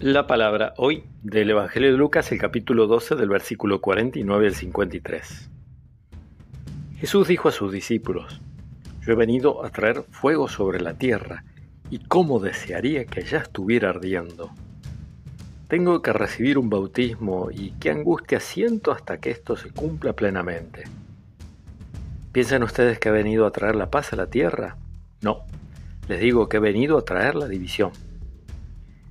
La palabra hoy del Evangelio de Lucas, el capítulo 12 del versículo 49 al 53. Jesús dijo a sus discípulos, Yo he venido a traer fuego sobre la tierra, y cómo desearía que ya estuviera ardiendo. Tengo que recibir un bautismo y qué angustia siento hasta que esto se cumpla plenamente. ¿Piensan ustedes que he venido a traer la paz a la tierra? No, les digo que he venido a traer la división.